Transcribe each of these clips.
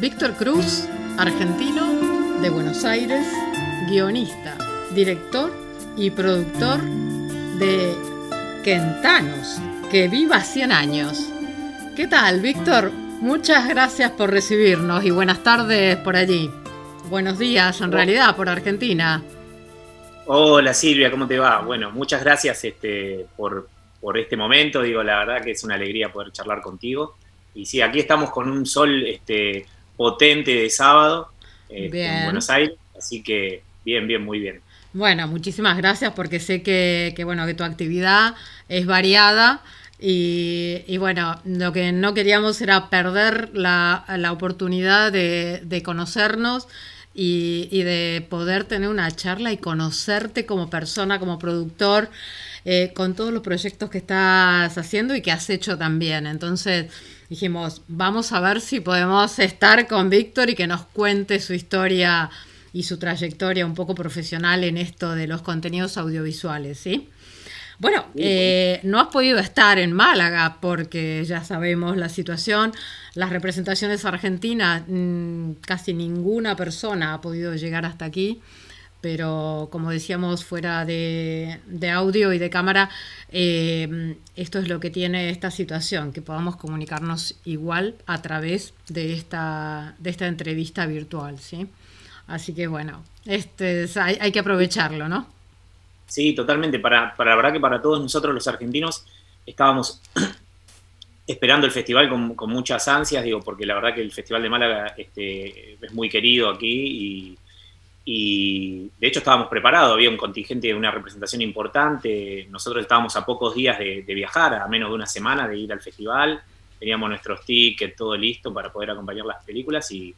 Víctor Cruz, argentino de Buenos Aires, guionista, director y productor de Quentanos, que viva 100 años. ¿Qué tal, Víctor? Muchas gracias por recibirnos y buenas tardes por allí. Buenos días, en realidad, por Argentina. Hola Silvia, ¿cómo te va? Bueno, muchas gracias este, por, por este momento. Digo, la verdad que es una alegría poder charlar contigo. Y sí, aquí estamos con un sol este, potente de sábado este, en Buenos Aires, así que bien, bien, muy bien. Bueno, muchísimas gracias porque sé que, bueno, que tu actividad es variada y, bueno, lo que no queríamos era perder la, oportunidad de, conocernos y, y, de poder tener una charla y conocerte como persona, como productor, eh, con todos los proyectos que estás haciendo y que has hecho también. Entonces dijimos, vamos a ver si podemos estar con Víctor y que nos cuente su historia y su trayectoria un poco profesional en esto de los contenidos audiovisuales, ¿sí? Bueno, eh, no has podido estar en Málaga porque ya sabemos la situación. Las representaciones argentinas, mm, casi ninguna persona ha podido llegar hasta aquí pero como decíamos fuera de, audio y de cámara, eh, esto es lo que tiene esta situación, que podamos comunicarnos igual a través de esta, de esta entrevista virtual, ¿sí? Así que bueno, este hay, que aprovecharlo, ¿no? Sí, totalmente. Para, para la verdad que para todos nosotros los argentinos estábamos esperando el festival con, con, muchas ansias, digo, porque la verdad que el Festival de Málaga este, es muy querido aquí y y de hecho estábamos preparados, había un contingente, una representación importante, nosotros estábamos a pocos días de, viajar, a menos de una semana de ir al festival, teníamos nuestros tickets, todo listo para poder acompañar las películas y,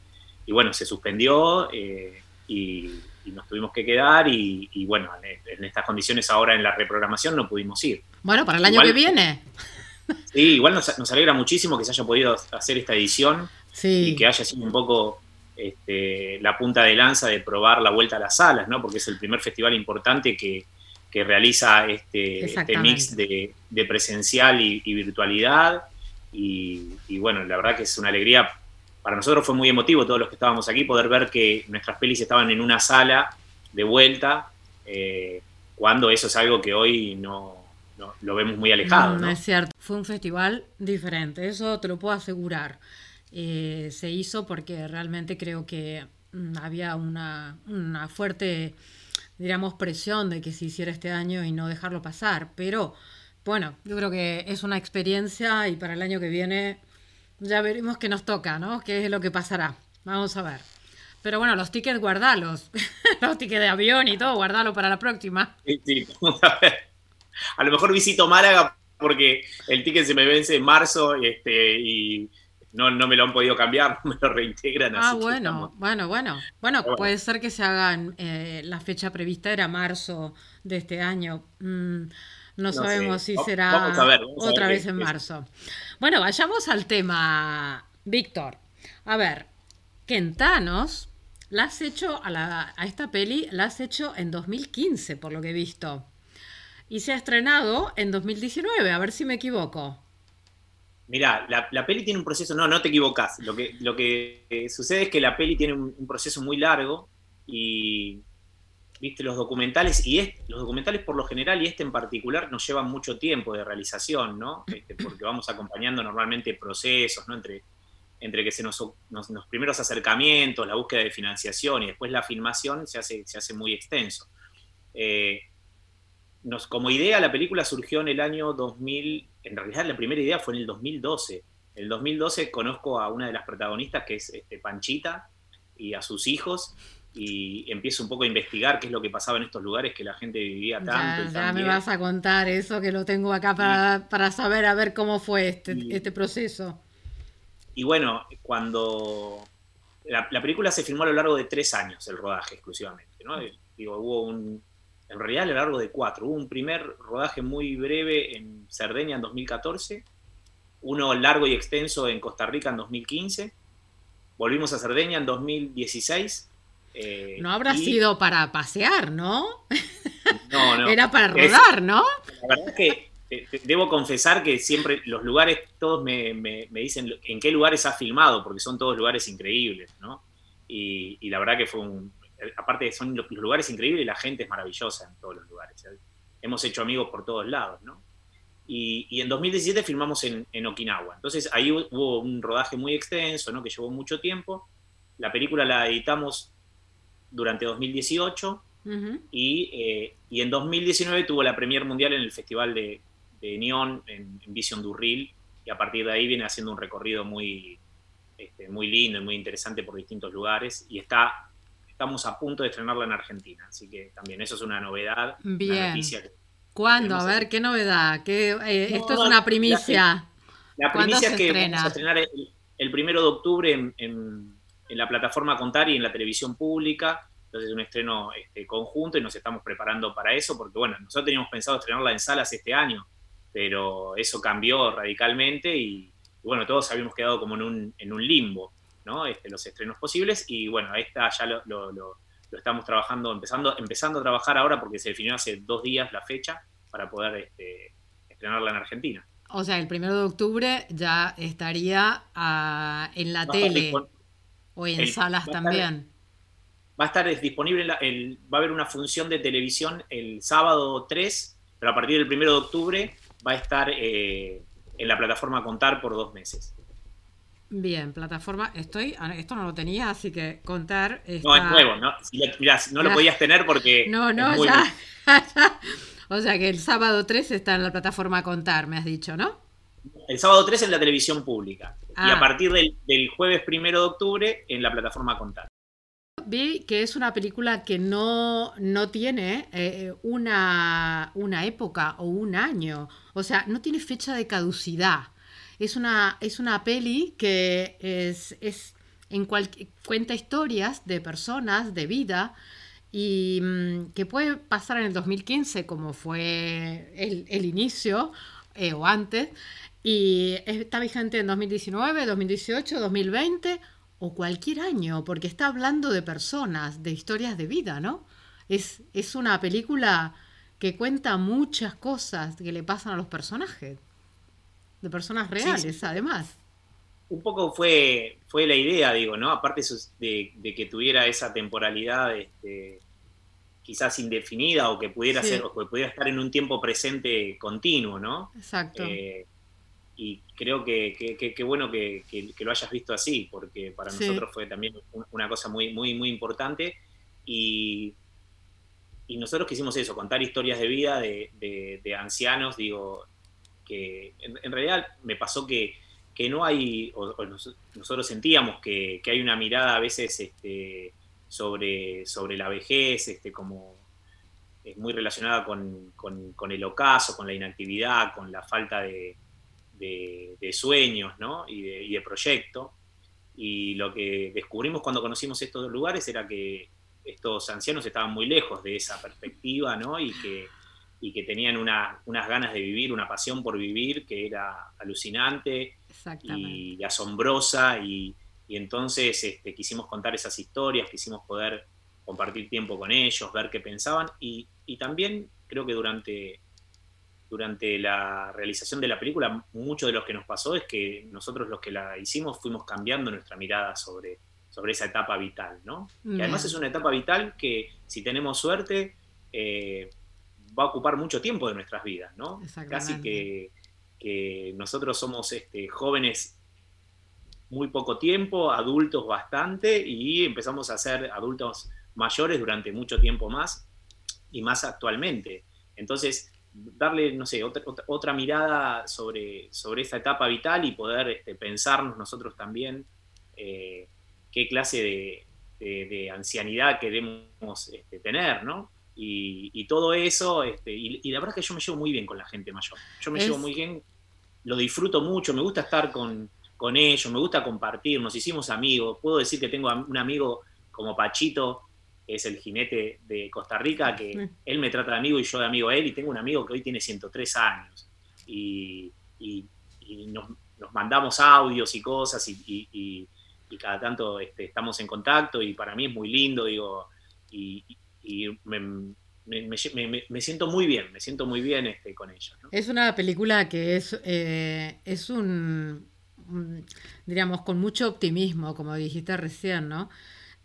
bueno, se suspendió eh, y, nos tuvimos que quedar y, bueno, en, estas condiciones ahora en la reprogramación no pudimos ir. Bueno, para el año que viene. Sí, igual nos, alegra muchísimo que se haya podido hacer esta edición y que haya sido un poco este, la punta de lanza de probar la vuelta a las salas, ¿no? porque es el primer festival importante que, realiza este, este mix de, presencial y, virtualidad. Y, bueno, la verdad que es una alegría. Para nosotros fue muy emotivo, todos los que estábamos aquí, poder ver que nuestras pelis estaban en una sala de vuelta, eh, cuando eso es algo que hoy no, lo vemos muy alejado. no, es cierto, fue un festival diferente, eso te lo puedo asegurar. Eh, se hizo porque realmente creo que mm, había una, fuerte, digamos, presión de que se hiciera este año y no dejarlo pasar. Pero bueno, yo creo que es una experiencia y para el año que viene ya veremos qué nos toca, ¿no? ¿Qué es lo que pasará? Vamos a ver. Pero bueno, los tickets guardalos. los tickets de avión y todo, guardalos para la próxima. Sí, sí, a ver. A lo mejor visito Málaga porque el ticket se me vence en marzo este, y no, no me lo han podido cambiar, me lo reintegran. Ah, bueno, bueno, bueno, bueno. puede ser que se hagan, eh, la fecha prevista era marzo de este año. Mm, no, sabemos si será otra vez en marzo. Bueno, vayamos al tema, Víctor. A ver, Quentanos, la has hecho a, la, a esta peli, la has hecho en 2015, por lo que he visto. Y se ha estrenado en 2019, a ver si me equivoco. Mirá, la, peli tiene un proceso, no, no te equivocas. Lo que, lo que sucede es que la peli tiene un, proceso muy largo y, viste, los documentales, y los documentales por lo general y este en particular nos llevan mucho tiempo de realización, ¿no? Este, porque vamos acompañando normalmente procesos, ¿no? Entre, entre que se nos, los primeros acercamientos, la búsqueda de financiación y después la filmación se hace, se hace muy extenso. Eh, nos, como idea, la película surgió en el año 2000, en realidad la primera idea fue en el 2012. En el 2012 conozco a una de las protagonistas, que es este, Panchita, y a sus hijos, y empiezo un poco a investigar qué es lo que pasaba en estos lugares que la gente vivía tanto. Ya, me vas a contar eso, que lo tengo acá para, saber a ver cómo fue este, este proceso. Y bueno, cuando la, película se filmó a lo largo de tres años, el rodaje exclusivamente, ¿no? Digo, hubo un, en realidad a lo largo de cuatro. Hubo un primer rodaje muy breve en Cerdeña en 2014, uno largo y extenso en Costa Rica en 2015, volvimos a Cerdeña en 2016. Eh, no habrá sido para pasear, ¿no? No, no. Era para rodar, ¿no? La verdad es que debo confesar que siempre los lugares, todos me, dicen en qué lugares has filmado, porque son todos lugares increíbles, ¿no? Y, la verdad que fue un... Aparte son los, lugares increíbles y la gente es maravillosa en todos los lugares. Hemos hecho amigos por todos lados, ¿no? Y, en 2017 filmamos en, en, Okinawa. Entonces ahí hubo un rodaje muy extenso, ¿no? Que llevó mucho tiempo. La película la editamos durante 2018 eh, y, en 2019 tuvo la premier mundial en el Festival de, de Neon en, Vision Durril y a partir de ahí viene haciendo un recorrido muy, este, muy lindo y muy interesante por distintos lugares y está, estamos a punto de estrenarla en Argentina, así que también eso es una novedad, Bien. noticia. ¿Cuándo? A ver, ¿qué novedad? ¿Qué, eh, esto es una primicia. La, primicia es que vamos a estrenar el, primero de octubre en, en, la plataforma Contar y en la televisión pública. Entonces es un estreno este, conjunto y nos estamos preparando para eso, porque bueno, nosotros teníamos pensado estrenarla en salas este año, pero eso cambió radicalmente y, bueno, todos habíamos quedado como en un, en un limbo, ¿no? Este, los estrenos posibles y bueno, esta ya lo, lo, lo, estamos trabajando, empezando, empezando a trabajar ahora porque se definió hace dos días la fecha para poder este, estrenarla en Argentina. O sea, el primero de octubre ya estaría ah, en la tele o en salas también va a estar disponible, el, va a haber una función de televisión el sábado 3, pero a partir del 1 de octubre va a estar eh, en la plataforma Contar por dos meses. Bien, plataforma, estoy, ah, esto no lo tenía, así que contar. No, es nuevo, ¿no? no lo podías tener porque. No, no, ya, O sea que el sábado 3 está en la plataforma Contar, me has dicho, ¿no? El sábado 3 en la televisión pública. Y a ah. partir del, del jueves 1 de octubre en la plataforma Contar vi que es una película que no, no tiene eh, una, una, época o un año, o sea, no tiene fecha de caducidad. Es una, es una peli que es, es en cuenta historias de personas, de vida, y mm, que puede pasar en el 2015 como fue el, el inicio eh, o antes, y está vigente en 2019, 2018, 2020 o cualquier año, porque está hablando de personas, de historias de vida, ¿no? Es, es una película que cuenta muchas cosas que le pasan a los personajes, de personas reales, además. Un poco fue, fue la idea, digo, ¿no? Aparte de, que tuviera esa temporalidad este, quizás indefinida o que pudiera ser, o que pudiera estar en un tiempo presente continuo, ¿no? Exacto. Eh, y creo que, que, bueno que, lo hayas visto así, porque para nosotros fue también una cosa muy, muy, muy importante. Y, y nosotros quisimos eso, contar historias de vida de, de, ancianos, digo, que en, realidad me pasó que, que no hay, o, nosotros sentíamos que, hay una mirada a veces este, sobre, sobre la vejez, este, como es muy relacionada con, con, el ocaso, con la inactividad, con la falta de, sueños y, de, y de proyecto. Y lo que descubrimos cuando conocimos estos lugares era que estos ancianos estaban muy lejos de esa perspectiva y, que, y que tenían unas ganas de vivir, una pasión por vivir que era alucinante y, asombrosa. Y, entonces este, quisimos contar esas historias, quisimos poder compartir tiempo con ellos, ver qué pensaban y, y también creo que durante durante la realización de la película, mucho de lo que nos pasó es que nosotros los que la hicimos fuimos cambiando nuestra mirada sobre, sobre esa etapa vital, ¿no? Y además es una etapa vital que, si tenemos suerte, eh, va a ocupar mucho tiempo de nuestras vidas, ¿no? Casi que, nosotros somos este, jóvenes muy poco tiempo, adultos bastante, y empezamos a ser adultos mayores durante mucho tiempo más, y más actualmente. Entonces, darle, no sé, otra, otra, mirada sobre, sobre esta etapa vital y poder este, pensarnos nosotros también eh, qué clase de, ancianidad queremos este, tener, ¿no? Y, todo eso, este, y, la verdad es que yo me llevo muy bien con la gente mayor. Yo me llevo muy bien, lo disfruto mucho, me gusta estar con, con ellos, me gusta compartir, nos hicimos amigos. Puedo decir que tengo un amigo como Pachito, es el jinete de Costa Rica, que él me trata de amigo y yo de amigo a él, y tengo un amigo que hoy tiene 103 años, y, nos, mandamos audios y cosas, y, cada tanto este, estamos en contacto, y para mí es muy lindo, digo, y, me, siento muy bien, me siento muy bien este, con ellos. Es una película que es, es un, diríamos, con mucho optimismo, como dijiste recién, ¿no?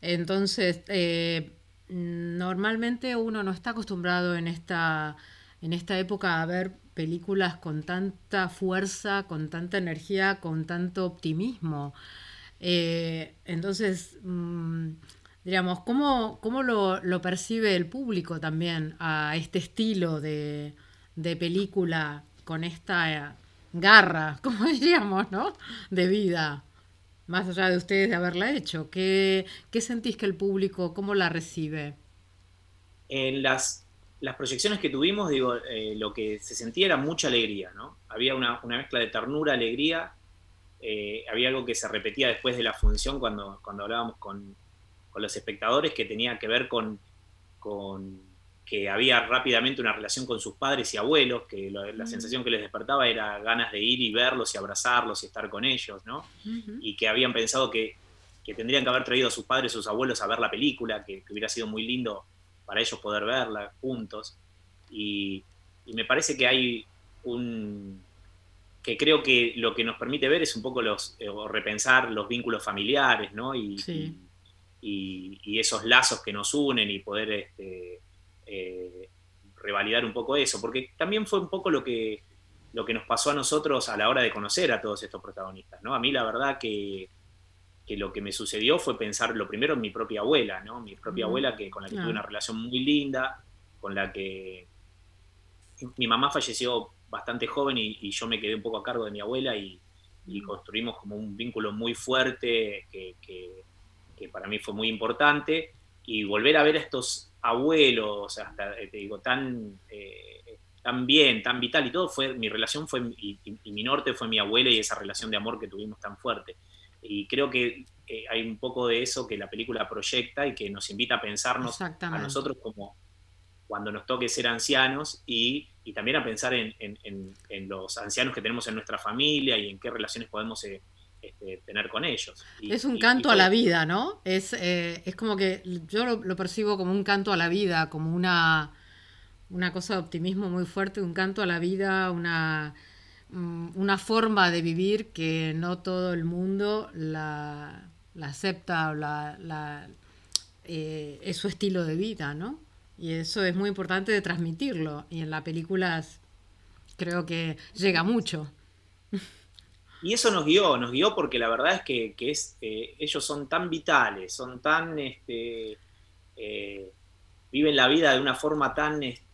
Entonces, normalmente uno no está acostumbrado en esta, en esta época a ver películas con tanta fuerza, con tanta energía, con tanto optimismo. Eh, entonces, mm, digamos, ¿cómo, cómo lo, percibe el público también a este estilo de, película con esta garra, como diríamos, ¿no? De vida, más allá de ustedes de haberla hecho. ¿Qué, qué sentís que el público, cómo la recibe? En las las proyecciones que tuvimos, digo, eh, lo que se sentía era mucha alegría, ¿no? Había una, mezcla de ternura, alegría, eh, había algo que se repetía después de la función cuando, cuando hablábamos con, los espectadores que tenía que ver con, con, que había rápidamente una relación con sus padres y abuelos, que la sensación que les despertaba era ganas de ir y verlos y abrazarlos y estar con ellos, ¿no? Y que habían pensado que, tendrían que haber traído a sus padres o sus abuelos a ver la película, que hubiera sido muy lindo para ellos poder verla juntos. Y, me parece que hay un, que creo que lo que nos permite ver es un poco los, eh, o repensar los vínculos familiares, ¿no? Y, y, esos lazos que nos unen y poder este, eh, revalidar un poco eso, porque también fue un poco lo que, lo que nos pasó a nosotros a la hora de conocer a todos estos protagonistas, ¿no? A mí la verdad que que lo que me sucedió fue pensar lo primero en mi propia abuela, ¿no? Mi propia abuela que, con la que tuve una relación muy linda, con la que mi mamá falleció bastante joven y, yo me quedé un poco a cargo de mi abuela y, construimos como un vínculo muy fuerte que, para mí fue muy importante. Y volver a ver a estos abuelos, hasta, eh, te digo, tan, eh, tan bien, tan vital y todo, fue, mi relación fue, y, y mi norte fue mi abuela y esa relación de amor que tuvimos tan fuerte. Y creo que eh, hay un poco de eso que la película proyecta y que nos invita a pensarnos a nosotros como cuando nos toque ser ancianos y, también a pensar en, los ancianos que tenemos en nuestra familia y en qué relaciones podemos eh, este, tener con ellos. es un canto a la vida, ¿no? Es, eh, es como que yo lo, percibo como un canto a la vida, como una, una cosa de optimismo muy fuerte, un canto a la vida, una Mm, una forma de vivir que no todo el mundo la, acepta o la, eh, es su estilo de vida, ¿no? Y eso es muy importante de transmitirlo. Y en la película creo que llega mucho. Y eso nos guió, nos guió porque la verdad es que, es, eh, ellos son tan vitales, son tan, este, eh, viven la vida de una forma tan, este,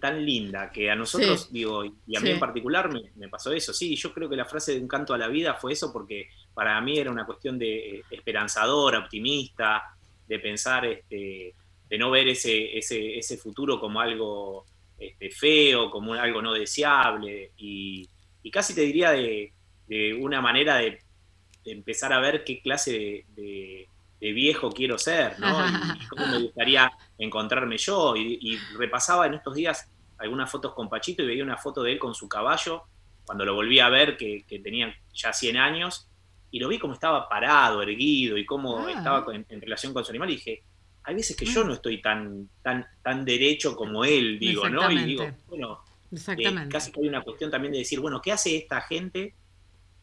tan, linda, que a nosotros, digo, y a mí en particular me, pasó eso. Sí, yo creo que la frase de un canto a la vida fue eso porque para mí era una cuestión de eh, esperanzadora, optimista, de pensar, este, de no ver ese, ese, futuro como algo este, feo, como algo no deseable, y, casi te diría de, una manera de, empezar a ver qué clase de de viejo quiero ser, ¿no? Y, cómo me gustaría encontrarme yo. Y, repasaba en estos días algunas fotos con Pachito y veía una foto de él con su caballo, cuando lo volví a ver, que, tenía ya 100 años, y lo vi como estaba parado, erguido, y cómo ah. estaba en, relación con su animal, y dije, hay veces que yo mm. no estoy tan, tan, tan derecho como él, digo, ¿no? Y digo, bueno, eh, casi que hay una cuestión también de decir, bueno, ¿qué hace esta gente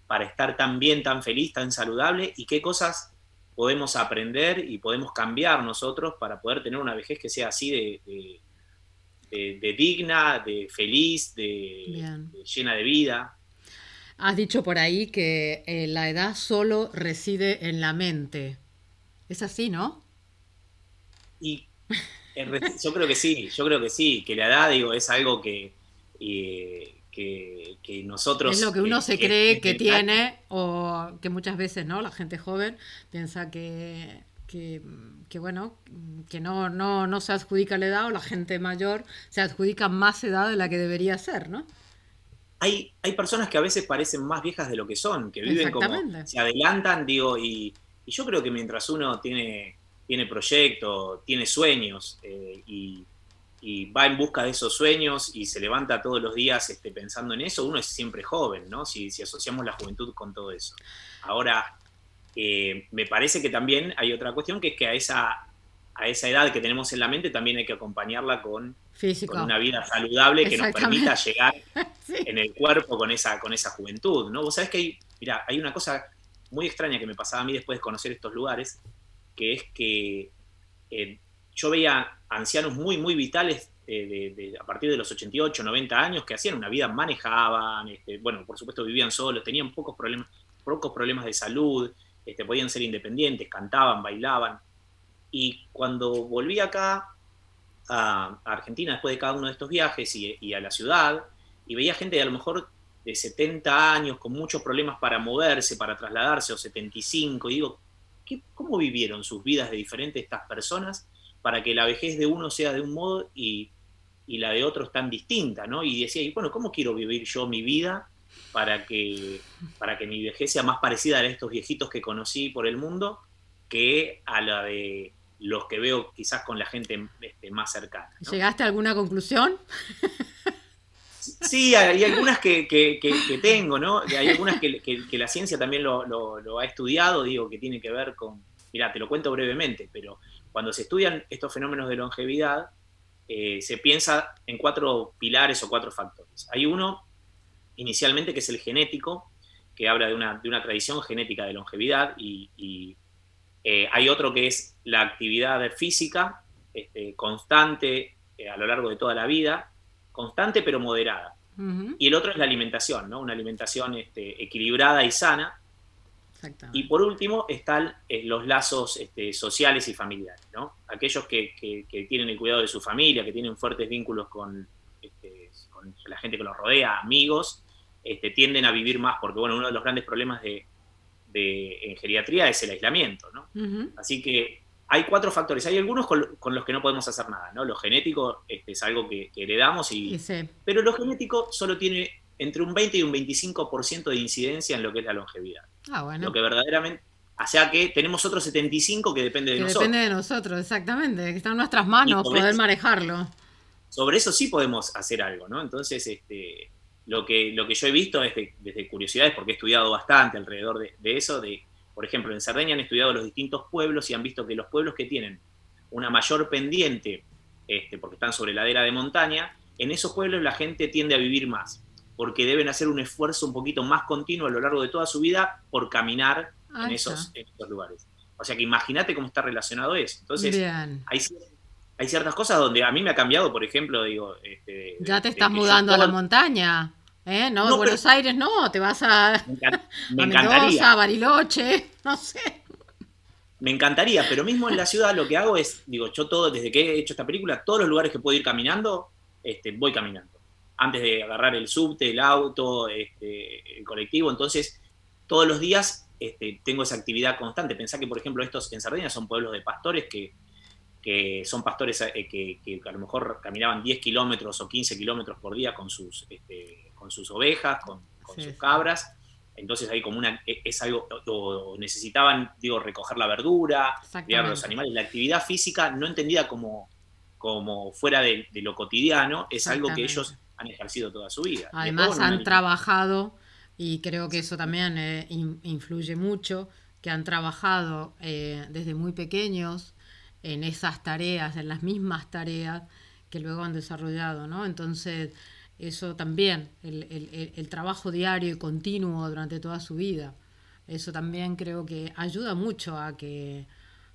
para estar tan bien, tan feliz, tan saludable? ¿Y qué cosas podemos aprender y podemos cambiar nosotros para poder tener una vejez que sea así de, de, digna, de feliz, de, llena de vida. Has dicho por ahí que eh, la edad solo reside en la mente. Es así, ¿no? Y yo creo que sí, yo creo que sí, que la edad, digo, es algo que, eh, que, nosotros... Es lo que uno se cree que, tiene o que muchas veces, ¿no? La gente joven piensa que, que, bueno, que no, no, no se adjudica la edad o la gente mayor se adjudica más edad de la que debería ser, ¿no? Hay, hay personas que a veces parecen más viejas de lo que son, que viven como, se adelantan, digo, y, yo creo que mientras uno tiene, tiene proyectos, tiene sueños eh, y y va en busca de esos sueños y se levanta todos los días este, pensando en eso, uno es siempre joven, ¿no? Si, si asociamos la juventud con todo eso. Ahora, eh, me parece que también hay otra cuestión que es que a esa, a esa edad que tenemos en la mente también hay que acompañarla con, Físico. una vida saludable que nos permita llegar en el cuerpo con esa, con esa juventud, ¿no? Vos sabés que hay, mira, hay una cosa muy extraña que me pasaba a mí después de conocer estos lugares, que es que eh, yo veía ancianos muy, muy vitales eh, a partir de los 88, 90 años que hacían una vida, manejaban, este, bueno, por supuesto vivían solos, tenían pocos problemas, pocos problemas de salud, este, podían ser independientes, cantaban, bailaban. Y cuando volví acá a, Argentina después de cada uno de estos viajes y, a la ciudad, y veía gente de a lo mejor de 70 años con muchos problemas para moverse, para trasladarse, o 75, y digo, ¿qué, ¿cómo vivieron sus vidas de diferentes estas personas para que la vejez de uno sea de un modo y, y la de otros tan distinta, ¿no? Y decía, y bueno, ¿cómo quiero vivir yo mi vida para que, para que mi vejez sea más parecida a estos viejitos que conocí por el mundo que a la de los que veo quizás con la gente este, más cercana. ¿Llegaste a alguna conclusión? Sí, hay algunas que, tengo, ¿no? Hay algunas que, la ciencia también lo, ha estudiado, digo, que tiene que ver con, mira, te lo cuento brevemente, pero cuando se estudian estos fenómenos de longevidad, eh, se piensa en cuatro pilares o cuatro factores. Hay uno, inicialmente, que es el genético, que habla de una, de una tradición genética de longevidad, y, eh, hay otro que es la actividad física, este, constante eh, a lo largo de toda la vida, constante pero moderada. Y el otro es la alimentación, ¿no? Una alimentación este, equilibrada y sana. Y por último están eh, los lazos este, sociales y familiares, ¿no? Aquellos que, tienen el cuidado de su familia, que tienen fuertes vínculos con, este, la gente que los rodea, amigos, tienden a vivir más, porque bueno, uno de los grandes problemas de, en geriatría es el aislamiento, ¿no? Así que hay cuatro factores. Hay algunos con, los que no podemos hacer nada, ¿no? Lo genético este, es algo que, heredamos, y, pero lo genético solo tiene entre un 20 y un 25% de incidencia en lo que es la longevidad. Ah, bueno. Lo que verdaderamente... O sea que tenemos otros 75 que depende de nosotros. Depende de nosotros, exactamente, que está en nuestras manos poder manejarlo. Sobre eso sí podemos hacer algo, ¿no? Entonces, este, lo, que, lo que yo he visto es desde curiosidades, porque he estudiado bastante alrededor de, de eso, de por ejemplo, en Cerdeña han estudiado los distintos pueblos y han visto que los pueblos que tienen una mayor pendiente, este, porque están sobre ladera de montaña, en esos pueblos la gente tiende a vivir más, porque deben hacer un esfuerzo un poquito más continuo a lo largo de toda su vida por caminar en esos, lugares. O sea que imagínate cómo está relacionado eso. Entonces, hay, hay, ciertas cosas donde a mí me ha cambiado, por ejemplo, digo... Este, ya te estás mudando a la montaña. ¿Eh? No, Buenos Aires no, te vas a, me, encantaría. a Bariloche, no sé. Me encantaría, pero mismo en la ciudad lo que hago es, digo, yo todo, desde que he hecho esta película, todos los lugares que puedo ir caminando, este, voy caminando. Antes de agarrar el subte, el auto, este, el colectivo, entonces todos los días este, tengo esa actividad constante. Pensá que, por ejemplo, estos en Sardenia son pueblos de pastores que, que son pastores eh, que, a lo mejor caminaban 10 kilómetros o 15 kilómetros por día con sus, este, con sus ovejas, con, sus cabras. Entonces hay como una, e, es algo, o necesitaban, digo, recoger la verdura, criar los animales. La actividad física, no entendida como, como fuera de, lo cotidiano, es algo que ellos han ejercido toda su vida. Además han trabajado, y creo que eso también eh, influye mucho, que han trabajado eh, desde muy pequeños en esas tareas, en las mismas tareas que luego han desarrollado, ¿no? Entonces, eso también, el, trabajo diario y continuo durante toda su vida, eso también creo que ayuda mucho a que,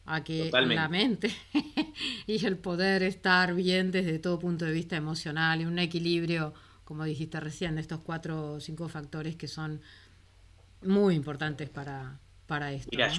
a que la mente y el poder estar bien desde todo punto de vista emocional y un equilibrio, como dijiste recién, de estos cuatro o cinco factores que son muy importantes para, para esto. Mira,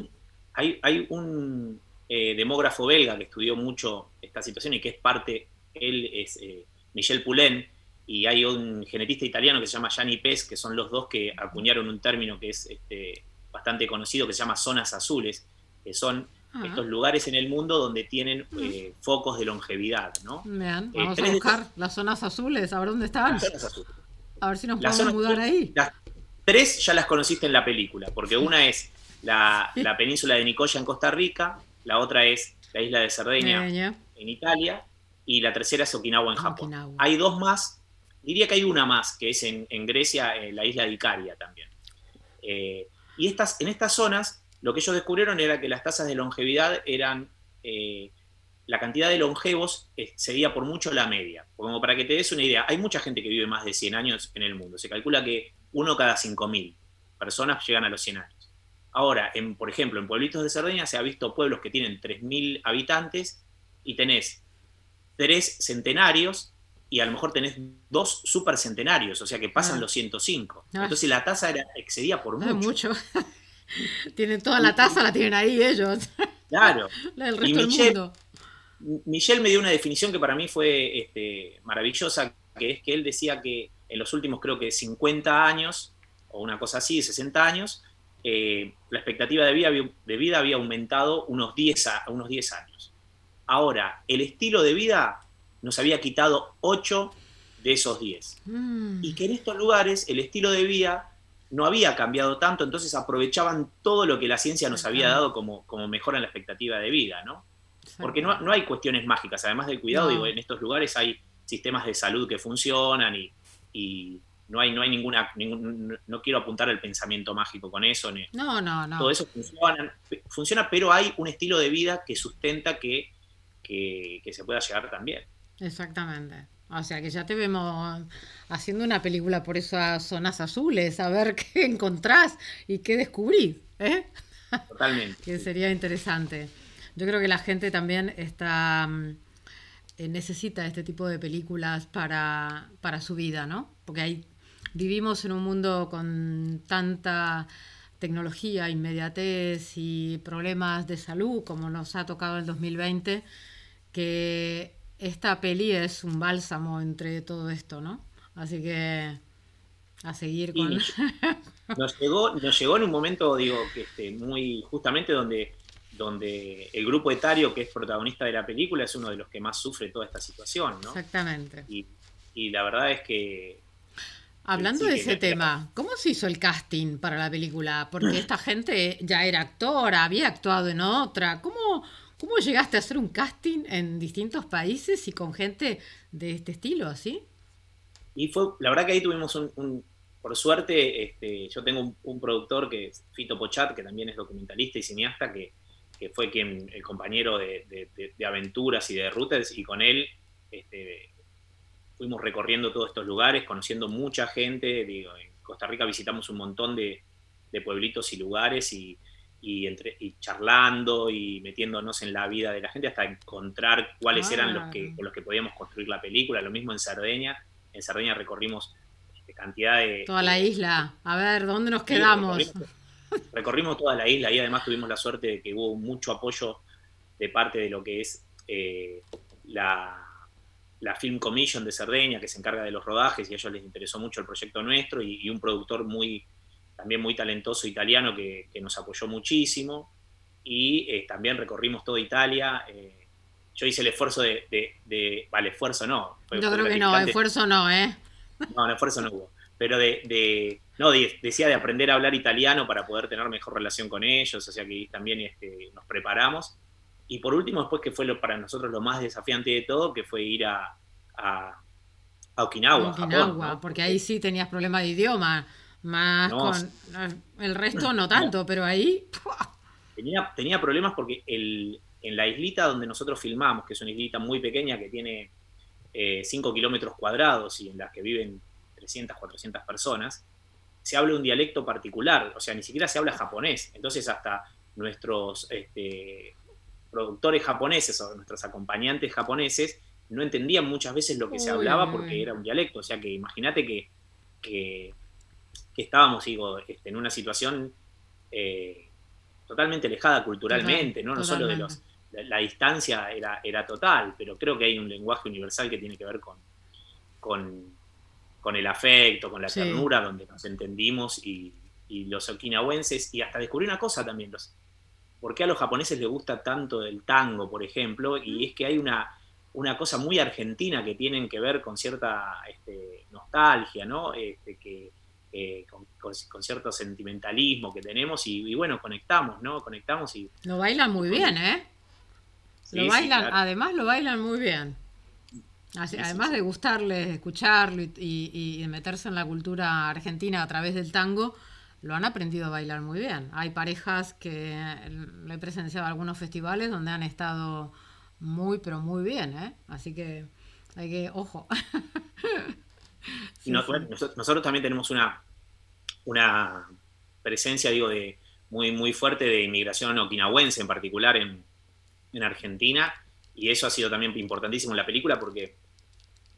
hay, hay un, eh, demógrafo belga que estudió mucho esta situación y que es parte, él es eh, Michel Poulain, y hay un genetista italiano que se llama Gianni Pes, que son los dos que acuñaron un término que es este, bastante conocido, que se llama zonas azules, que son estos lugares en el mundo donde tienen eh, focos de longevidad, ¿no? vamos a buscar las zonas azules, a ver dónde están. A ver si nos podemos mudar ahí. Las tres ya las conociste en la película, porque una es la, la península de Nicoya en Costa Rica, la otra es la isla de Cerdeña en Italia y la tercera es Okinawa en Japón. Hay dos más, diría que hay una más, que es en, Grecia, en la isla de Icaria también. Eh, y estas, en estas zonas lo que ellos descubrieron era que las tasas de longevidad eran, eh, la cantidad de longevos sería por mucho la media. Como para que te des una idea, hay mucha gente que vive más de 100 años en el mundo. Se calcula que uno cada 5.000 personas llegan a los 100 años. Ahora, en, por ejemplo, en pueblitos de Cerdeña se ha visto pueblos que tienen 3.000 habitantes y tenés tres centenarios y a lo mejor tenés dos supercentenarios, o sea que pasan ah. los 105. Ah. Entonces la tasa era, excedía por mucho. mucho. tienen toda la tasa, la tienen ahí ellos. Claro. la del resto del mundo. Michel me dio una definición que para mí fue este, maravillosa, que es que él decía que en los últimos creo que 50 años, o una cosa así, 60 años, eh, la expectativa de vida, de vida había aumentado unos 10, a, unos 10 años. Ahora, el estilo de vida nos había quitado 8 de esos 10. Mm. Y que en estos lugares el estilo de vida no había cambiado tanto, entonces aprovechaban todo lo que la ciencia nos había dado como, como mejora en la expectativa de vida, ¿no? Porque no, no, hay cuestiones mágicas, además del cuidado, digo, en estos lugares hay sistemas de salud que funcionan y, no hay, no hay ninguna, no quiero apuntar el pensamiento mágico con eso. no, no, no. Todo eso funciona, funciona, pero hay un estilo de vida que sustenta que, que se pueda llegar también. Exactamente. O sea que ya te vemos haciendo una película por esas zonas azules, a ver qué encontrás y qué descubrís. ¿eh? Totalmente. que sería interesante. Yo creo que la gente también está mm, eh, necesita este tipo de películas para, para su vida, ¿no? Porque vivimos en un mundo con tanta tecnología, inmediatez y problemas de salud como nos ha tocado el 2020, que esta peli es un bálsamo entre todo esto, ¿no? Así que a seguir con... nos, llegó, nos llegó en un momento, digo, que este, muy justamente donde, donde el grupo etario que es protagonista de la película es uno de los que más sufre toda esta situación, ¿no? Exactamente. Y, la verdad es que... Hablando de ese tema, ¿cómo se hizo el casting para la película? Porque esta gente ya era actora, había actuado en otra. ¿Cómo, ¿Cómo llegaste a hacer un casting en distintos países y con gente de este estilo, así? Y fue, la verdad que ahí tuvimos un, por suerte, este, yo tengo un, productor que es Fito Pochat, que también es documentalista y cineasta, que, fue quien, el compañero de, aventuras y de rutas, y con él este, fuimos recorriendo todos estos lugares, conociendo mucha gente, digo, en Costa Rica visitamos un montón de, pueblitos y lugares y y, entre, y charlando y metiéndonos en la vida de la gente hasta encontrar cuáles eran los que, con los que podíamos construir la película. Lo mismo en Cerdeña. En Cerdeña recorrimos este, cantidad de... Toda la isla. A ver, ¿dónde nos quedamos? Recorrimos, toda la isla y además tuvimos la suerte de que hubo mucho apoyo de parte de lo que es eh, la, la Film Commission de Cerdeña, que se encarga de los rodajes y a ellos les interesó mucho el proyecto nuestro y un productor muy también muy talentoso italiano que, nos apoyó muchísimo. Y eh, también recorrimos toda Italia. Eh, yo hice el esfuerzo de, de, Vale, esfuerzo no. yo creo que no, esfuerzo no, ¿eh? No, esfuerzo no hubo. Pero de, no, decía de aprender a hablar italiano para poder tener mejor relación con ellos, o sea que también este, nos preparamos. Y por último, después que fue lo, para nosotros lo más desafiante de todo, que fue ir a, a, Okinawa. Okinawa, porque ahí sí tenías problema de idioma. Más con el resto no tanto, pero ahí... Tenía, tenía problemas porque el, en la islita donde nosotros filmamos, que es una islita muy pequeña que tiene 5 eh, kilómetros cuadrados y en la que viven 300, 400 personas, se habla un dialecto particular, o sea, ni siquiera se habla japonés. Entonces hasta nuestros este, productores japoneses o nuestros acompañantes japoneses no entendían muchas veces lo que se hablaba porque era un dialecto. O sea que imagínate que, que que estábamos, digo, este, en una situación eh, totalmente alejada culturalmente, ¿no? No solo de los. La, distancia era, era total, pero creo que hay un lenguaje universal que tiene que ver con, con, el afecto, con la ternura, donde nos entendimos y, los okinawenses, y hasta descubrí una cosa también, los, ¿por qué a los japoneses les gusta tanto el tango, por ejemplo? Y es que hay una, una cosa muy argentina que tienen que ver con cierta este, nostalgia, ¿no? Este, que, eh, con, cierto sentimentalismo que tenemos y, bueno, conectamos, ¿no? Conectamos y... Lo bailan muy bien, ¿eh? lo bailan, además lo bailan muy bien. además de gustarles, escucharlo y, y, meterse en la cultura argentina a través del tango, lo han aprendido a bailar muy bien. Hay parejas que le he presenciado algunos festivales donde han estado muy, pero muy bien, ¿eh? Así que hay que, ojo. nosotros, también tenemos una, una presencia, digo, de muy, muy fuerte de inmigración okinawense en particular en, en Argentina, y eso ha sido también importantísimo en la película porque,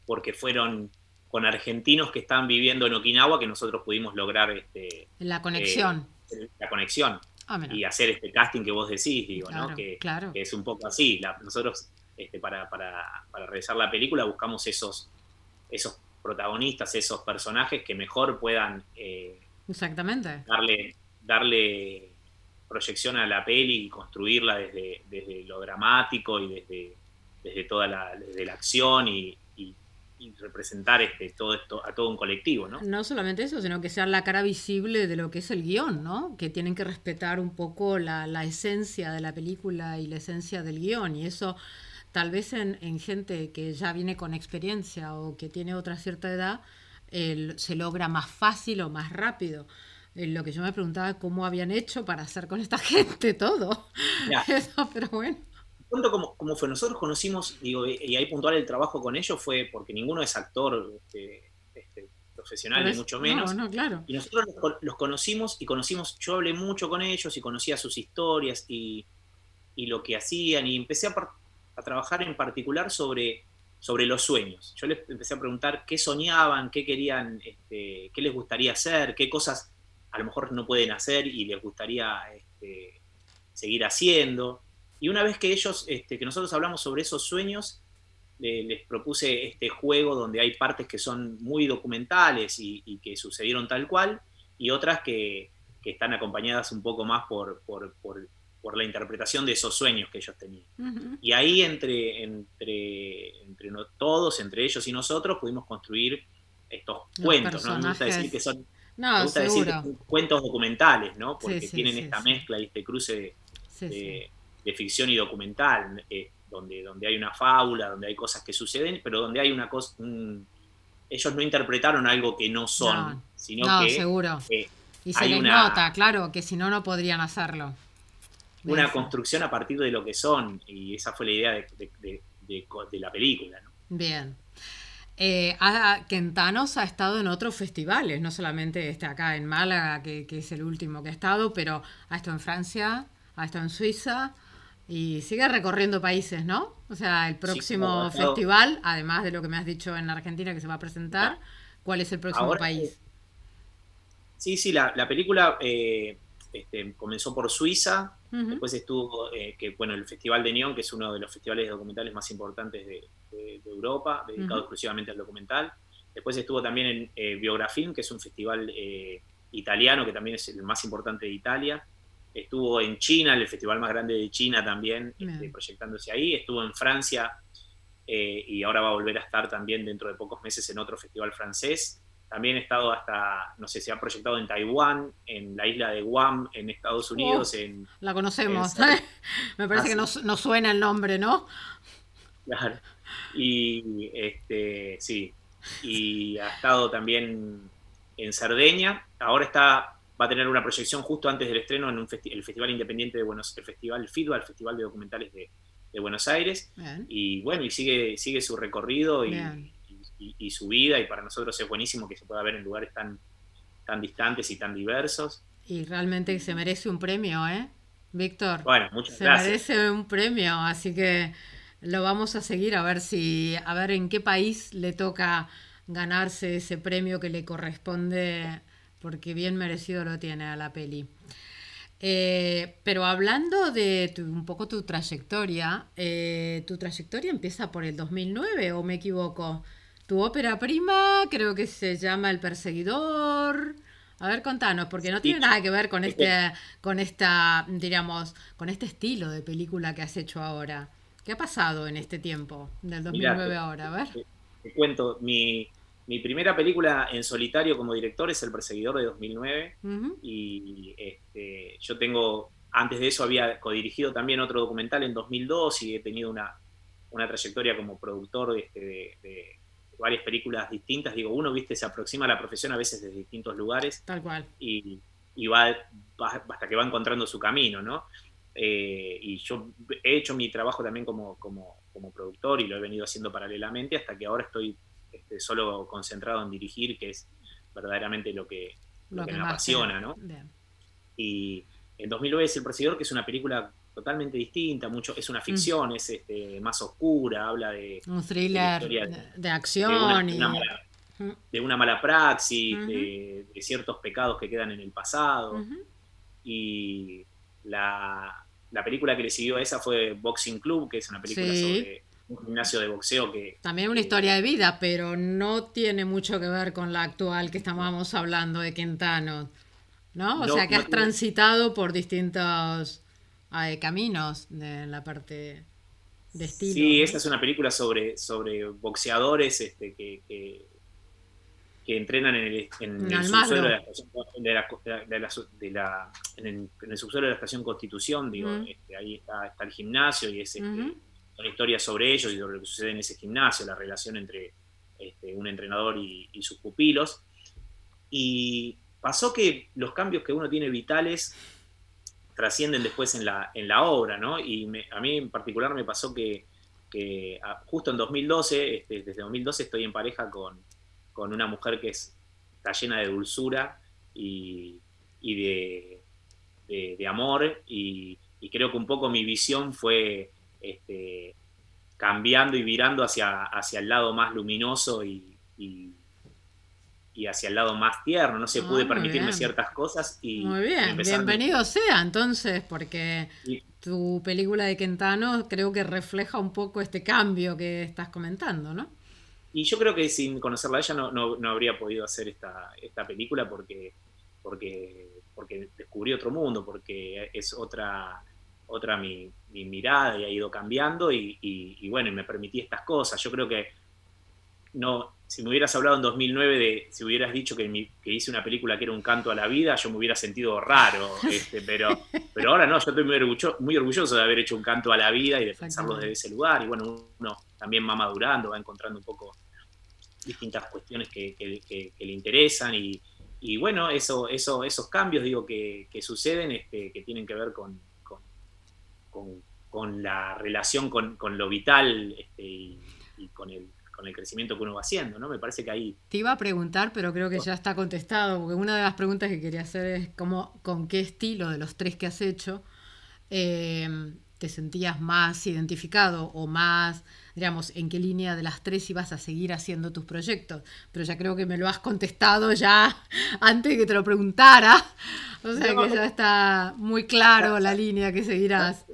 porque fueron con argentinos que estaban viviendo en Okinawa que nosotros pudimos lograr este, la conexión. Eh, la conexión. Ah, y hacer este casting que vos decís, digo, ¿no? Que, es un poco así. nosotros, este, para, para, para, realizar la película, buscamos esos, esos protagonistas, esos personajes que mejor puedan eh, Exactamente. darle, darle proyección a la peli y construirla desde, desde lo dramático y desde, desde toda la, desde la acción y, representar este, todo esto a todo un colectivo, ¿no? No solamente eso, sino que sea la cara visible de lo que es el guion, ¿no? Que tienen que respetar un poco la, esencia de la película y la esencia del guion. Y eso tal vez en, gente que ya viene con experiencia o que tiene otra cierta edad, se logra más fácil o más rápido. lo que yo me preguntaba cómo habían hecho para hacer con esta gente todo. Eso, pero bueno cuento cómo, fue. Nosotros conocimos, digo, y ahí puntual el trabajo con ellos fue porque ninguno es actor este, este, profesional, ni mucho menos. claro. Y nosotros los, conocimos y conocimos, yo hablé mucho con ellos y conocía sus historias y, lo que hacían y empecé a, trabajar en particular sobre, sobre los sueños. Yo les empecé a preguntar qué soñaban, qué querían, este, qué les gustaría hacer, qué cosas a lo mejor no pueden hacer y les gustaría seguir haciendo. Y una vez que ellos, este, que nosotros hablamos sobre esos sueños, les propuse este juego donde hay partes que son muy documentales y, que sucedieron tal cual, y otras que, están acompañadas un poco más por, por, la interpretación de esos sueños que ellos tenían. Y ahí entre, entre, entre todos, entre ellos y nosotros, pudimos construir estos cuentos. ¿no? Me gusta decir que son, cuentos documentales, ¿no? porque tienen esta mezcla y este cruce de de ficción y documental, eh, donde, donde hay una fábula, donde hay cosas que suceden, pero donde hay una cosa... ellos no interpretaron algo que no son, sino no, que... seguro. Eh, y se les nota, claro, que si no, no podrían hacerlo. Una construcción a partir de lo que son, y esa fue la idea de, la película. Bien. Eh, Quentanos ha estado en otros festivales, no solamente este acá en Málaga, que, que, es el último que ha estado, pero ha estado en Francia, ha estado en Suiza, y sigue recorriendo países, ¿no? O sea, el próximo festival, además de lo que me has dicho en Argentina que se va a presentar, ¿cuál es el próximo país? Sí, sí, la, película eh, este, comenzó por Suiza, después estuvo, eh, que bueno, el Festival de Neon, que es uno de los festivales documentales más importantes de, Europa, dedicado exclusivamente al documental. Después estuvo también en eh, Biografilm, que es un festival italiano, que también es el más importante de Italia. Estuvo en China, el festival más grande de China también, este, proyectándose ahí, estuvo en Francia eh, y ahora va a volver a estar también dentro de pocos meses en otro festival francés. También he estado hasta, no sé, se ha proyectado en Taiwán, en la isla de Guam, en Estados Unidos. en, la conocemos. Me parece que nos, nos, suena el nombre, ¿no? Claro. Y este, sí. Y ha estado también en Cerdeña. Ahora está va a tener una proyección justo antes del estreno en el Festival Independiente de Buenos el Festival FIDUA, el Festival de Documentales de, Buenos Aires. Y bueno, y sigue, sigue su recorrido y, su vida, y para nosotros es buenísimo que se pueda ver en lugares tan, tan distantes y tan diversos. Y realmente se merece un premio, ¿eh? Víctor. Bueno, muchas se gracias. Se merece un premio, así que lo vamos a seguir a ver si, a ver en qué país le toca ganarse ese premio que le corresponde porque bien merecido lo tiene a la peli. Eh, pero hablando de un poco tu trayectoria, eh, tu trayectoria empieza por el 2009 o me equivoco. Tu ópera prima creo que se llama El Perseguidor. A ver, contanos, porque no tiene nada que ver con este, con esta, diríamos, con este estilo de película que has hecho ahora. ¿Qué ha pasado en este tiempo, del 2009 ahora? A ver. te cuento, mi, mi primera película en solitario como director es El Perseguidor de 2009 y este, yo tengo, antes de eso había codirigido también otro documental en 2002 y he tenido una, trayectoria como productor este, de, varias películas distintas. Digo, uno, viste, se aproxima a la profesión a veces desde distintos lugares. Tal cual. Y, va, hasta que va encontrando su camino, ¿no? eh, y yo he hecho mi trabajo también como, como, como, productor y lo he venido haciendo paralelamente hasta que ahora estoy este, solo concentrado en dirigir, que es verdaderamente lo que, lo, que, me apasiona, ¿no? Y en 2009 es El Perseguidor, que es una película totalmente distinta, mucho, es una mm. ficción, es este, más oscura, habla de... Un thriller de, acción de una, mala, de una mala praxis, de, ciertos pecados que quedan en el pasado. Y la, película que le siguió a esa fue Boxing Club, que es una película sobre un gimnasio de boxeo que... También una historia de vida, pero no tiene mucho que ver con la actual que estábamos hablando de Quintano. ¿No? O sea que has transitado por distintos eh, caminos de la parte de estilo. Sí, esta es una película sobre, sobre boxeadores este, que, que, entrenan en el, en el subsuelo de la, de la, en el, subsuelo de la estación Constitución, digo, este, ahí está, está, el gimnasio y es este, una historia sobre ellos y sobre lo que sucede en ese gimnasio, la relación entre este, un entrenador y, y sus pupilos. Y pasó que los cambios que uno tiene vitales trascienden después en la, en la obra, ¿no? Y a mí en particular me pasó que, justo en 2012, este, desde 2012 estoy en pareja con, una mujer que es, está llena de dulzura y, de, amor, y, creo que un poco mi visión fue este, cambiando y virando hacia, hacia el lado más luminoso y y hacia el lado más tierno, no pude ah, permitirme ciertas cosas y... Muy bien, bienvenido sea entonces, porque tu película de Quentano creo que refleja un poco este cambio que estás comentando, ¿no? Y yo creo que sin conocerla a ella no, no, habría podido hacer esta, esta película porque, porque, porque descubrí otro mundo, porque es otra, otra mi, mirada y ha ido cambiando y, y, y bueno, y me permití estas cosas. Yo creo que no, si me hubieras hablado en 2009 de, si hubieras dicho que, hice una película que era un canto a la vida, yo me hubiera sentido raro, este, pero, pero ahora no, yo estoy muy orgulloso, muy orgulloso de haber hecho un canto a la vida y de pensarlo desde ese lugar, y bueno, uno también va madurando, va encontrando un poco distintas cuestiones que, le interesan y, bueno, eso, eso, esos cambios digo que, suceden, este, que tienen que ver con, con, la relación con, lo vital este, y con el con el crecimiento que uno va haciendo, ¿no? Me parece que ahí... Te iba a preguntar, pero creo que ya está contestado, porque una de las preguntas que quería hacer es cómo, con qué estilo de los tres que has hecho eh, te sentías más identificado o más, digamos, en qué línea de las tres ibas a seguir haciendo tus proyectos. Pero ya creo que me lo has contestado ya antes de que te lo preguntara. O sea que ya está muy claro la línea que seguirás.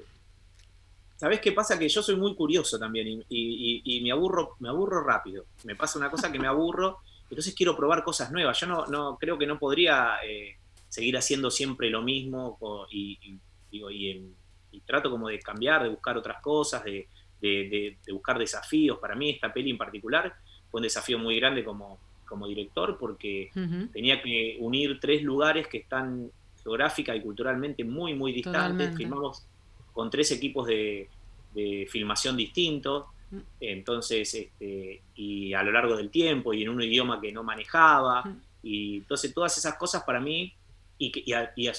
¿Sabés qué pasa? Que yo soy muy curioso también y, me, aburro, me aburro rápido. Me pasa una cosa que me aburro, entonces quiero probar cosas nuevas. Yo no, no creo que no podría eh, seguir haciendo siempre lo mismo y, trato como de cambiar, de buscar otras cosas, de, buscar desafíos. Para mí esta peli en particular fue un desafío muy grande como, como director porque tenía que unir tres lugares que están geográfica y culturalmente muy, muy distantes. Filmamos con tres equipos de, filmación distintos, mm. entonces, este, y a lo largo del tiempo, y en un idioma que no manejaba, mm. y entonces todas esas cosas para mí, y,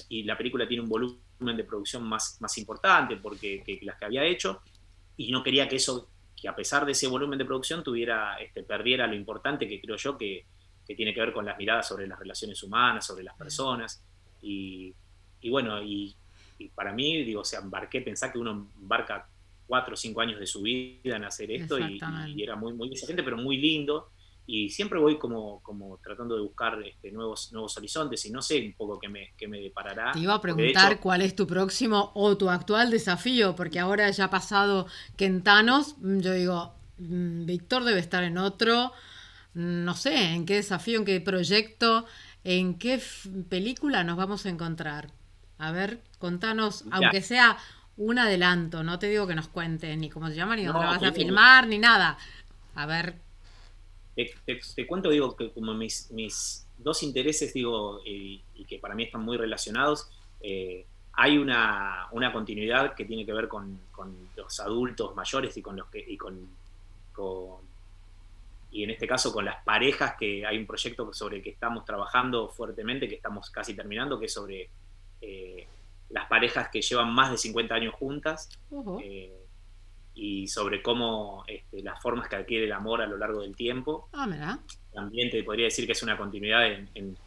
y, la película tiene un volumen de producción más, más importante porque que las que había hecho, y no quería que eso, que a pesar de ese volumen de producción, tuviera, este, perdiera lo importante que creo yo que, que tiene que ver con las miradas sobre las relaciones humanas, sobre las personas, y, y bueno, y para mí, digo, o sea, embarqué, pensá que uno embarca cuatro o cinco años de su vida en hacer esto y, era muy, muy exigente, pero muy lindo. Y siempre voy como, como tratando de buscar este, nuevos, nuevos horizontes y no sé un poco qué me, qué me deparará. Te iba a preguntar cuál es tu próximo o tu actual desafío, porque ahora ya ha pasado Quentanos, mm, yo digo, mm, Víctor debe estar en otro, mm, no sé, en qué desafío, en qué proyecto, en qué película nos vamos a encontrar. A ver, contanos, aunque sea un adelanto, no te digo que nos cuentes ni cómo se llama, ni dónde vas a filmar, ni nada. A ver. Te, cuento, digo, que como mis, mis dos intereses, digo, y, que para mí están muy relacionados, eh, hay una, continuidad que tiene que ver con, los adultos mayores y con los que y con, y en este caso con las parejas que hay un proyecto sobre el que estamos trabajando fuertemente que estamos casi terminando que es sobre eh, las parejas que llevan más de 50 años juntas y sobre cómo este, las formas que adquiere el amor a lo largo del tiempo. Ah, También te podría decir que es una continuidad en,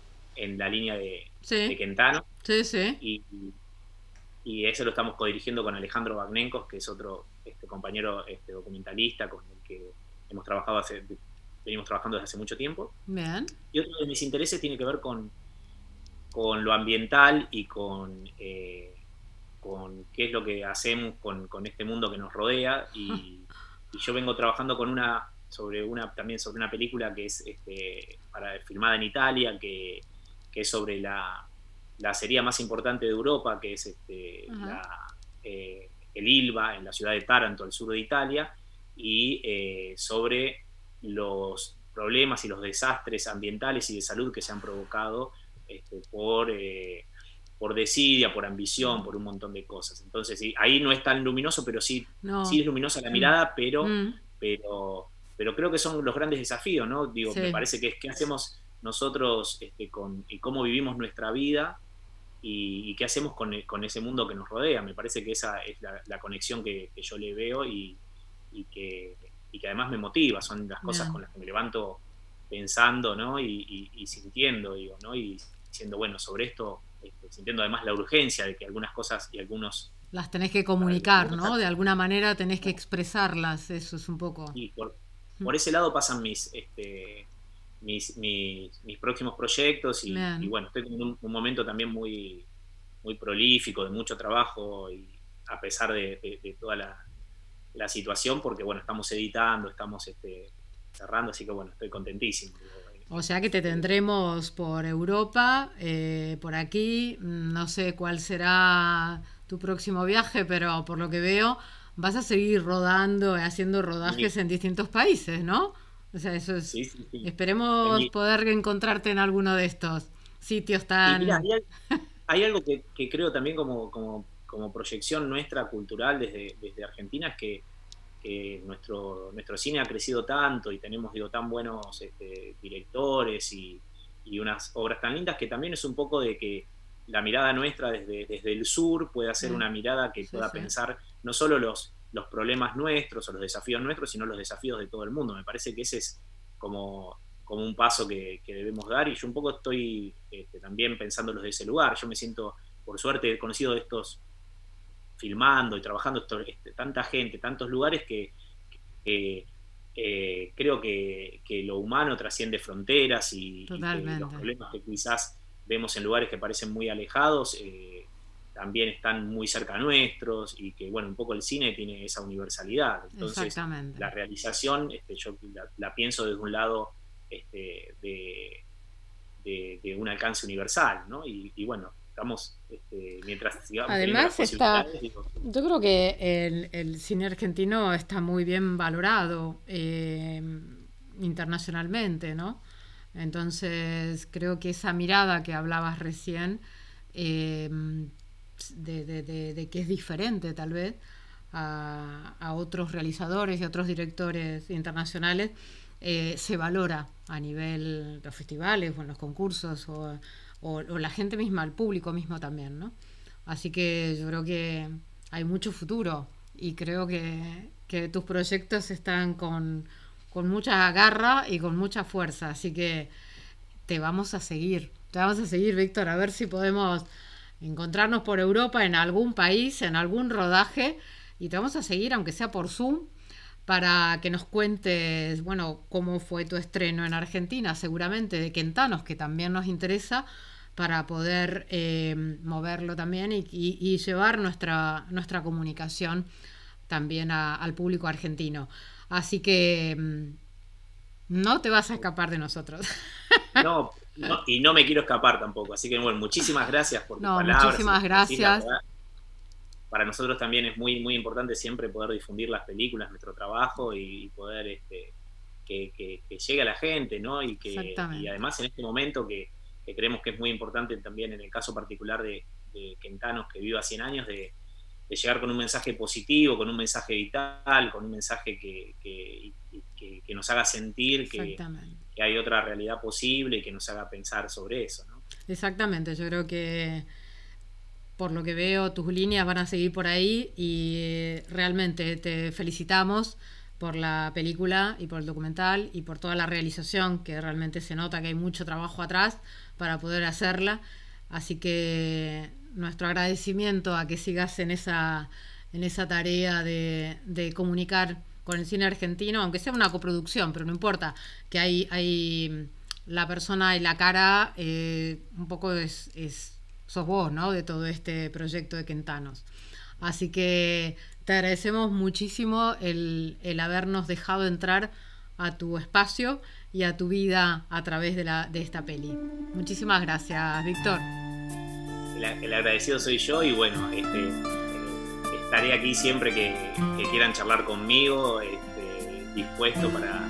la línea de, Quentano. Sí, sí. Y, y, eso lo estamos codirigiendo con Alejandro Bagnenkos, que es otro este, compañero este, documentalista con el que hemos trabajado hace, venimos trabajando desde hace mucho tiempo. Bien. Y otro de mis intereses tiene que ver con, con lo ambiental y con... Eh, con qué es lo que hacemos con, este mundo que nos rodea. Y, yo vengo trabajando con una sobre una también sobre una película que es este, para, filmada en Italia que, es sobre la, la acería más importante de Europa que es este, eh, el Ilva en la ciudad de Taranto al sur de Italia y eh, sobre los problemas y los desastres ambientales y de salud que se han provocado este, por eh, por desidia, por ambición, por un montón de cosas. Entonces, ahí no es tan luminoso, pero sí, sí es luminosa la mm. mirada, pero, mm. pero, pero creo que son los grandes desafíos, ¿no? Digo, me parece que es qué hacemos nosotros este, con, y cómo vivimos nuestra vida y, qué hacemos con, ese mundo que nos rodea. Me parece que esa es la, conexión que, yo le veo y, que, que, además me motiva, son las cosas con las que me levanto pensando, ¿no? Y, sintiendo, digo, ¿no? Y diciendo, bueno, sobre esto este, sintiendo además la urgencia de que algunas cosas y algunos... Las tenés que comunicar, ¿no? De alguna manera tenés que expresarlas, eso es un poco... Y por, ese lado pasan mis, este, mis, mis, próximos proyectos y, bueno, estoy en un, momento también muy, muy prolífico, de mucho trabajo y a pesar de, toda la, situación, porque bueno, estamos editando, estamos este, cerrando, así que bueno, estoy contentísimo. O sea que te tendremos por Europa, eh, por aquí. No sé cuál será tu próximo viaje, pero por lo que veo vas a seguir rodando, haciendo rodajes en distintos países, ¿no? O sea, eso es. Esperemos poder encontrarte en alguno de estos sitios tan. hay, algo que, creo también como, como, como proyección nuestra cultural desde, desde Argentina es que nuestro, nuestro cine ha crecido tanto y tenemos digo, tan buenos este, directores y, unas obras tan lindas que también es un poco de que la mirada nuestra desde, desde el sur pueda ser una mirada que pueda pensar no solo los, los problemas nuestros o los desafíos nuestros, sino los desafíos de todo el mundo. Me parece que ese es como, como un paso que, debemos dar y yo un poco estoy este, también pensando desde ese lugar. Yo me siento, por suerte, conocido de estos filmando y trabajando este, tanta gente, tantos lugares que, eh, creo que, lo humano trasciende fronteras y, los problemas que quizás vemos en lugares que parecen muy alejados eh, también están muy cerca nuestros y que bueno, un poco el cine tiene esa universalidad. Entonces la realización este, yo la, pienso desde un lado este, de, un alcance universal, ¿no? y bueno, estamos, este, mientras sigamos. Además, está, yo creo que el, cine argentino está muy bien valorado eh, internacionalmente, ¿no? Entonces, creo que esa mirada que hablabas recién, eh, de, que es diferente tal vez a, otros realizadores y otros directores internacionales, eh, se valora a nivel de los festivales o en los concursos o o, la gente misma, el público mismo también, ¿no? Así que yo creo que hay mucho futuro y creo que, tus proyectos están con, mucha garra y con mucha fuerza, así que te vamos a seguir, te vamos a seguir, Víctor, a ver si podemos encontrarnos por Europa en algún país, en algún rodaje, y te vamos a seguir, aunque sea por Zoom, para que nos cuentes, bueno, cómo fue tu estreno en Argentina, seguramente de Quentanos, que también nos interesa, para poder eh, moverlo también y, llevar nuestra, nuestra comunicación también al público argentino. Así que mm, no te vas a escapar de nosotros. No, y no me quiero escapar tampoco. Así que bueno, muchísimas gracias por tus no, Muchísimas gracias. Para nosotros también es muy, muy importante siempre poder difundir las películas, nuestro trabajo y poder este, que, llegue a la gente, ¿no? Y que y además en este momento que, que creemos que es muy importante también en el caso particular de, Quentanos, que viva 100 años, de, llegar con un mensaje positivo, con un mensaje vital, con un mensaje que, que, nos haga sentir que, hay otra realidad posible y que nos haga pensar sobre eso. ¿no? Exactamente, yo creo que por lo que veo, tus líneas van a seguir por ahí y realmente te felicitamos por la película y por el documental y por toda la realización, que realmente se nota que hay mucho trabajo atrás para poder hacerla. Así que nuestro agradecimiento a que sigas en esa, en esa tarea de, de comunicar con el cine argentino, aunque sea una coproducción, pero no importa, que hay, hay la persona y la cara, eh, un poco es, es, sos vos, ¿no? De todo este proyecto de Quentanos. Así que te agradecemos muchísimo el, el habernos dejado entrar a tu espacio y a tu vida a través de, la, de esta peli. Muchísimas gracias, Víctor. El, el, agradecido soy yo y bueno, este, eh, estaré aquí siempre que, que, quieran charlar conmigo, este, dispuesto para,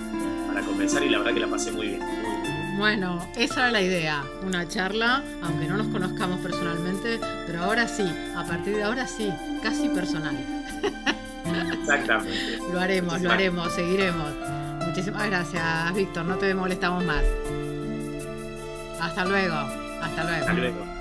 para conversar y la verdad que la pasé muy bien. Muy bien. Bueno, esa era la idea, una charla, aunque no nos conozcamos personalmente, pero ahora sí, a partir de ahora sí, casi personal. Exactamente. lo haremos, lo haremos, seguiremos. Muchísimas gracias, Víctor. No te molestamos más. Hasta luego. Hasta luego. Hasta luego.